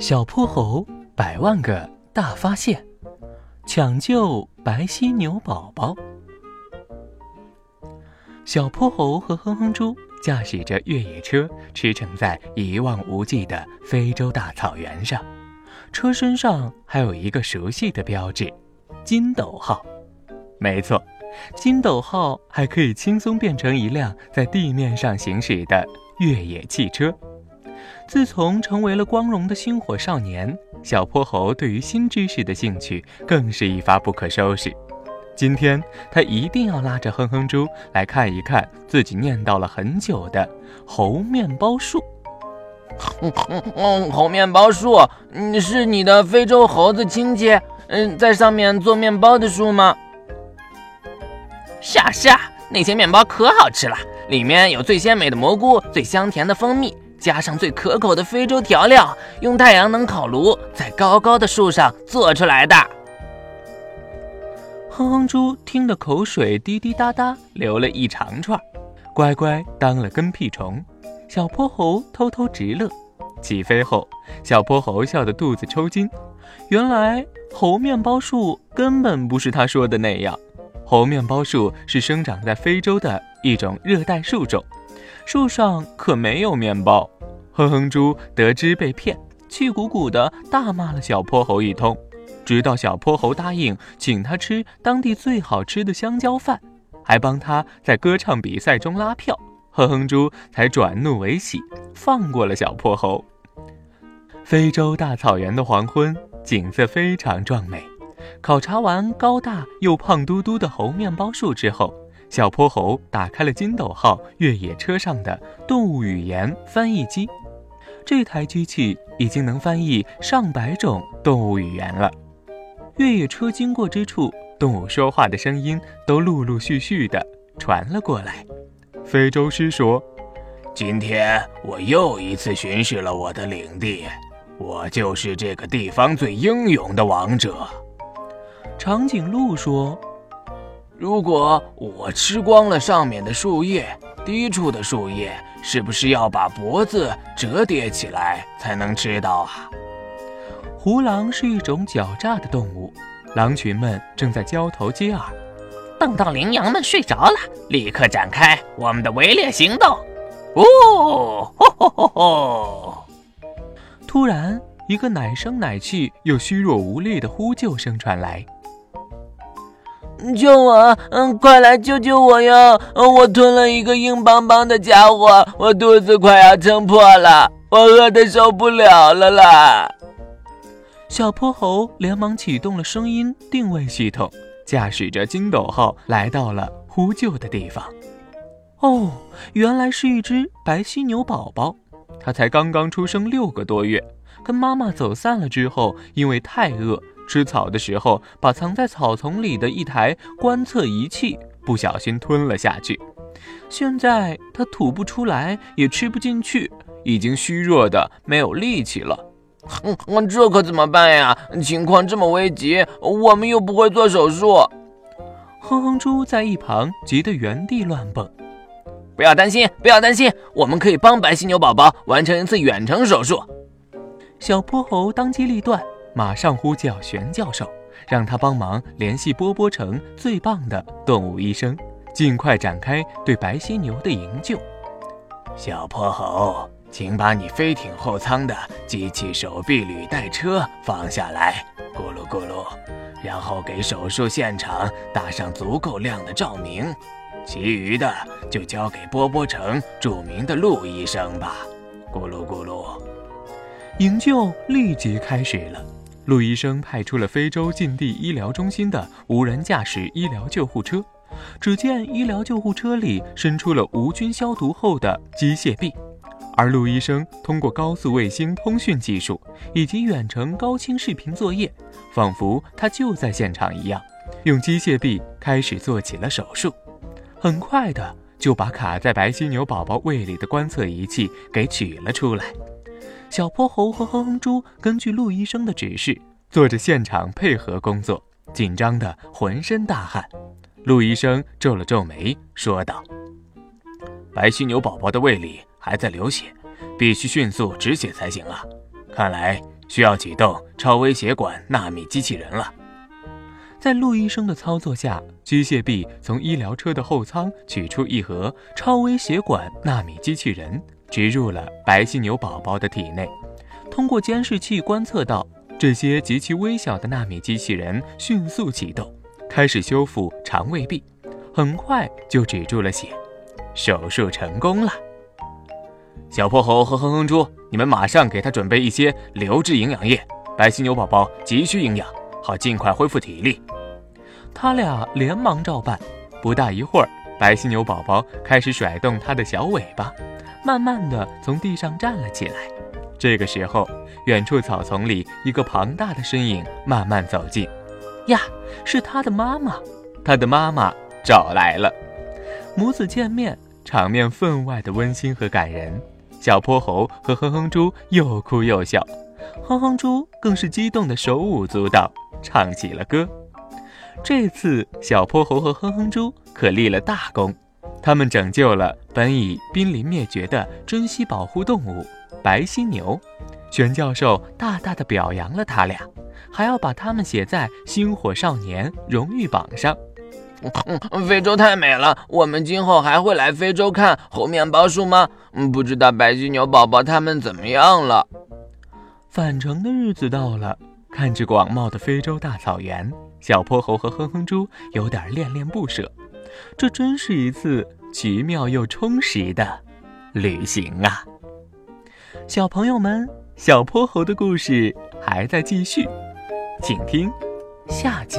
小泼猴百万个大发现，抢救白犀牛宝宝。小泼猴和哼哼猪驾驶着越野车驰骋在一望无际的非洲大草原上，车身上还有一个熟悉的标志——金斗号。没错，金斗号还可以轻松变成一辆在地面上行驶的越野汽车。自从成为了光荣的星火少年，小泼猴对于新知识的兴趣更是一发不可收拾。今天他一定要拉着哼哼猪来看一看自己念叨了很久的猴面包树。嗯，猴面包树，嗯，是你的非洲猴子亲戚，嗯，在上面做面包的树吗？是啊是啊，那些面包可好吃了，里面有最鲜美的蘑菇，最香甜的蜂蜜。加上最可口的非洲调料，用太阳能烤炉在高高的树上做出来的。哼哼猪听得口水滴滴答答流了一长串，乖乖当了跟屁虫。小泼猴偷偷直乐。起飞后，小泼猴笑得肚子抽筋。原来猴面包树根本不是他说的那样，猴面包树是生长在非洲的一种热带树种。树上可没有面包，哼哼猪得知被骗，气鼓鼓的大骂了小泼猴一通，直到小泼猴答应请他吃当地最好吃的香蕉饭，还帮他在歌唱比赛中拉票，哼哼猪才转怒为喜，放过了小泼猴。非洲大草原的黄昏景色非常壮美，考察完高大又胖嘟嘟的猴面包树之后。小泼猴打开了金斗号越野车上的动物语言翻译机，这台机器已经能翻译上百种动物语言了。越野车经过之处，动物说话的声音都陆陆续续的传了过来。非洲狮说：“今天我又一次巡视了我的领地，我就是这个地方最英勇的王者。”长颈鹿说。如果我吃光了上面的树叶，低处的树叶是不是要把脖子折叠起来才能吃到啊？胡狼是一种狡诈的动物，狼群们正在交头接耳。等到羚羊们睡着了，立刻展开我们的围猎行动。哦，吼吼吼吼！突然，一个奶声奶气又虚弱无力的呼救声传来。救我！嗯，快来救救我呀！我吞了一个硬邦邦的家伙，我肚子快要撑破了，我饿得受不了了啦！小泼猴连忙启动了声音定位系统，驾驶着筋斗号来到了呼救的地方。哦，原来是一只白犀牛宝宝，它才刚刚出生六个多月，跟妈妈走散了之后，因为太饿。吃草的时候，把藏在草丛里的一台观测仪器不小心吞了下去。现在它吐不出来，也吃不进去，已经虚弱的没有力气了。嗯，这可怎么办呀？情况这么危急，我们又不会做手术。哼哼猪在一旁急得原地乱蹦。不要担心，不要担心，我们可以帮白犀牛宝宝完成一次远程手术。小泼猴当机立断。马上呼叫玄教授，让他帮忙联系波波城最棒的动物医生，尽快展开对白犀牛的营救。小泼猴，请把你飞艇后舱的机器手臂履带车放下来，咕噜咕噜，然后给手术现场打上足够亮的照明。其余的就交给波波城著名的陆医生吧，咕噜咕噜。营救立即开始了。陆医生派出了非洲近地医疗中心的无人驾驶医疗救护车，只见医疗救护车里伸出了无菌消毒后的机械臂，而陆医生通过高速卫星通讯技术以及远程高清视频作业，仿佛他就在现场一样，用机械臂开始做起了手术，很快的就把卡在白犀牛宝宝胃里的观测仪器给取了出来。小泼猴和哼哼猪根据陆医生的指示，做着现场配合工作，紧张的浑身大汗。陆医生皱了皱眉，说道：“白犀牛宝宝的胃里还在流血，必须迅速止血才行啊！看来需要启动超微血管纳米机器人了。在陆医生的操作下，机械臂从医疗车的后舱取出一盒超微血管纳米机器人，植入了白犀牛宝宝的体内。通过监视器观测到，这些极其微小的纳米机器人迅速启动，开始修复肠胃壁，很快就止住了血。手术成功了。小泼猴和哼哼猪，你们马上给他准备一些流质营养液，白犀牛宝宝急需营养，好尽快恢复体力。他俩连忙照办。不大一会儿，白犀牛宝宝开始甩动它的小尾巴，慢慢的从地上站了起来。这个时候，远处草丛里一个庞大的身影慢慢走近。呀，是他的妈妈！他的妈妈找来了。母子见面，场面分外的温馨和感人。小泼猴和哼哼猪又哭又笑，哼哼猪更是激动的手舞足蹈，唱起了歌。这次小泼猴和哼哼猪可立了大功，他们拯救了本已濒临灭绝的珍稀保护动物白犀牛。玄教授大大的表扬了他俩，还要把他们写在星火少年荣誉榜上。非洲太美了，我们今后还会来非洲看猴面包树吗？不知道白犀牛宝宝他们怎么样了？返程的日子到了，看着广袤的非洲大草原，小泼猴和哼哼猪有点恋恋不舍。这真是一次奇妙又充实的旅行啊！小朋友们，小泼猴的故事还在继续，请听下集。